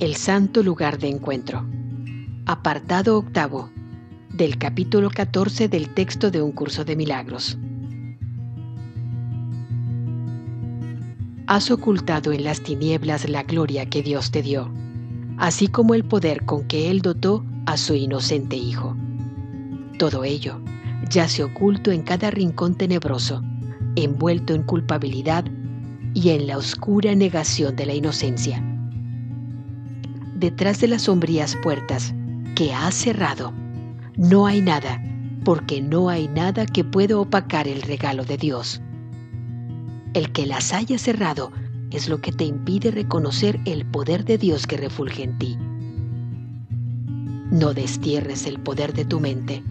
El santo lugar de encuentro. Apartado octavo del capítulo 14 del texto de un curso de milagros. Has ocultado en las tinieblas la gloria que Dios te dio, así como el poder con que Él dotó a su inocente Hijo. Todo ello yace oculto en cada rincón tenebroso, envuelto en culpabilidad y en la oscura negación de la inocencia. Detrás de las sombrías puertas que has cerrado, no hay nada, porque no hay nada que pueda opacar el regalo de Dios. El que las haya cerrado es lo que te impide reconocer el poder de Dios que refulge en ti. No destierres el poder de tu mente,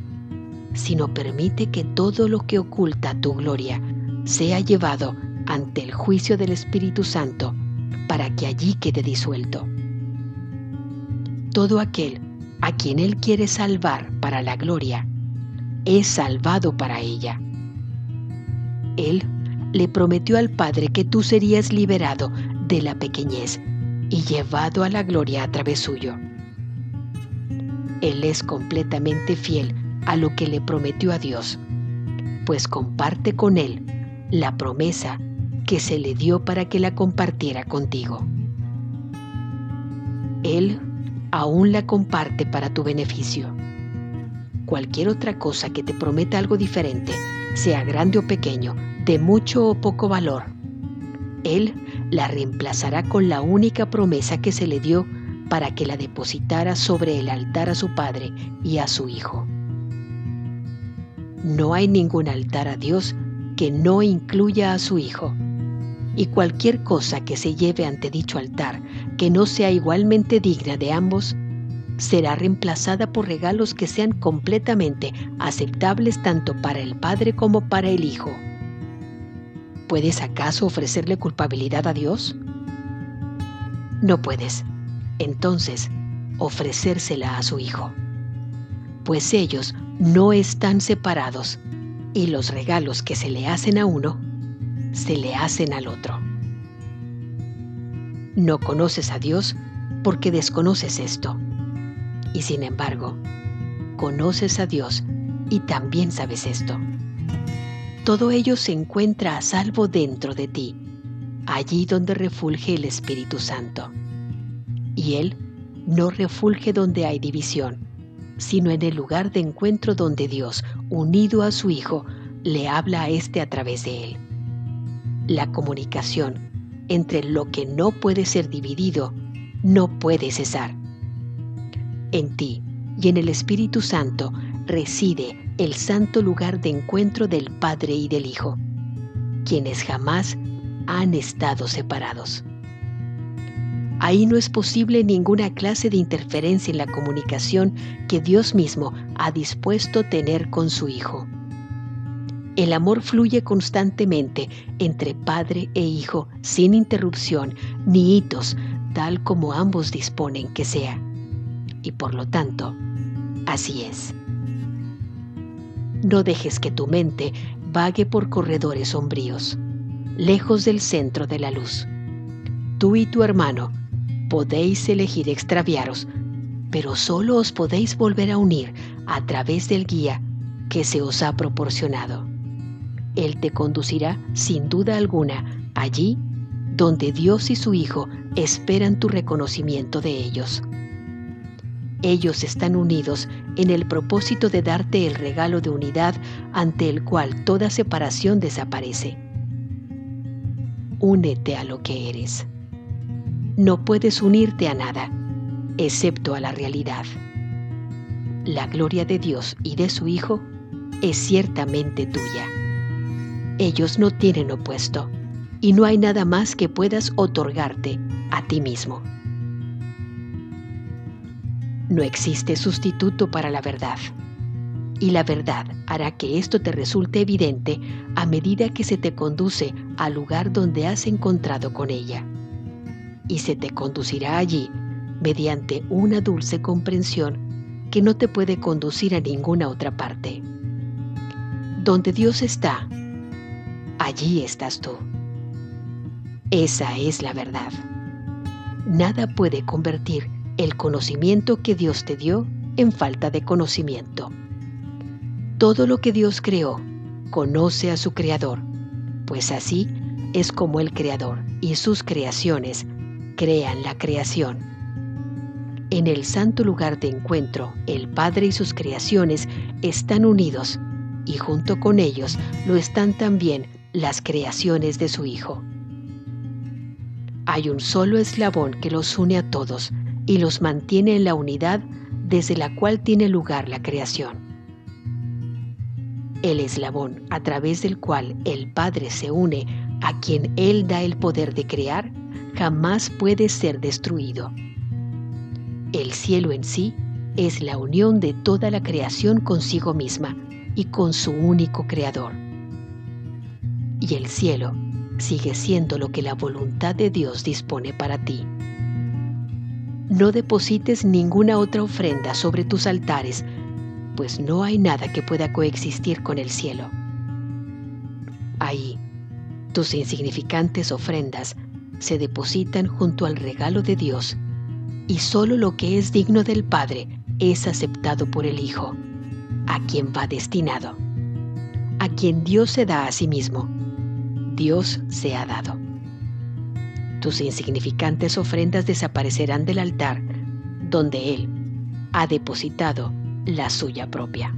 sino permite que todo lo que oculta tu gloria sea llevado ante el juicio del Espíritu Santo para que allí quede disuelto. Todo aquel a quien Él quiere salvar para la gloria, es salvado para ella. Él le prometió al Padre que tú serías liberado de la pequeñez y llevado a la gloria a través suyo. Él es completamente fiel a lo que le prometió a Dios, pues comparte con Él la promesa que se le dio para que la compartiera contigo. Él aún la comparte para tu beneficio. Cualquier otra cosa que te prometa algo diferente, sea grande o pequeño, de mucho o poco valor, Él la reemplazará con la única promesa que se le dio para que la depositara sobre el altar a su Padre y a su Hijo. No hay ningún altar a Dios que no incluya a su Hijo. Y cualquier cosa que se lleve ante dicho altar que no sea igualmente digna de ambos, será reemplazada por regalos que sean completamente aceptables tanto para el Padre como para el Hijo. ¿Puedes acaso ofrecerle culpabilidad a Dios? No puedes. Entonces, ofrecérsela a su Hijo. Pues ellos no están separados y los regalos que se le hacen a uno, se le hacen al otro. No conoces a Dios porque desconoces esto. Y sin embargo, conoces a Dios y también sabes esto. Todo ello se encuentra a salvo dentro de ti, allí donde refulge el Espíritu Santo. Y Él no refulge donde hay división, sino en el lugar de encuentro donde Dios, unido a su Hijo, le habla a éste a través de Él. La comunicación entre lo que no puede ser dividido, no puede cesar. En ti y en el Espíritu Santo reside el santo lugar de encuentro del Padre y del Hijo, quienes jamás han estado separados. Ahí no es posible ninguna clase de interferencia en la comunicación que Dios mismo ha dispuesto tener con su Hijo. El amor fluye constantemente entre padre e hijo sin interrupción ni hitos, tal como ambos disponen que sea. Y por lo tanto, así es. No dejes que tu mente vague por corredores sombríos, lejos del centro de la luz. Tú y tu hermano podéis elegir extraviaros, pero solo os podéis volver a unir a través del guía que se os ha proporcionado. Él te conducirá sin duda alguna allí donde Dios y su Hijo esperan tu reconocimiento de ellos. Ellos están unidos en el propósito de darte el regalo de unidad ante el cual toda separación desaparece. Únete a lo que eres. No puedes unirte a nada, excepto a la realidad. La gloria de Dios y de su Hijo es ciertamente tuya ellos no tienen opuesto y no hay nada más que puedas otorgarte a ti mismo. No existe sustituto para la verdad. Y la verdad hará que esto te resulte evidente a medida que se te conduce al lugar donde has encontrado con ella. Y se te conducirá allí mediante una dulce comprensión que no te puede conducir a ninguna otra parte. Donde Dios está, allí estás tú. Esa es la verdad. nada puede convertir el conocimiento que Dios te dio en falta de conocimiento. Todo lo que Dios creó conoce a su Creador, pues así es como el Creador y sus creaciones crean la creación. En el santo lugar de encuentro, el Padre y sus creaciones están unidos y junto con ellos lo están también las creaciones de su Hijo. Hay un solo eslabón que los une a todos y los mantiene en la unidad desde la cual tiene lugar la creación. El eslabón a través del cual el Padre se une a quien Él da el poder de crear jamás puede ser destruido. El cielo en sí es la unión de toda la creación consigo misma y con su único creador. Y el cielo sigue siendo lo que la voluntad de Dios dispone para ti. No deposites ninguna otra ofrenda sobre tus altares, pues no hay nada que pueda coexistir con el cielo. Ahí, tus insignificantes ofrendas se depositan junto al regalo de Dios y solo lo que es digno del Padre es aceptado por el Hijo, a quien va destinado, a quien Dios se da a sí mismo. Dios se ha dado. Tus insignificantes ofrendas desaparecerán del altar donde Él ha depositado la suya propia.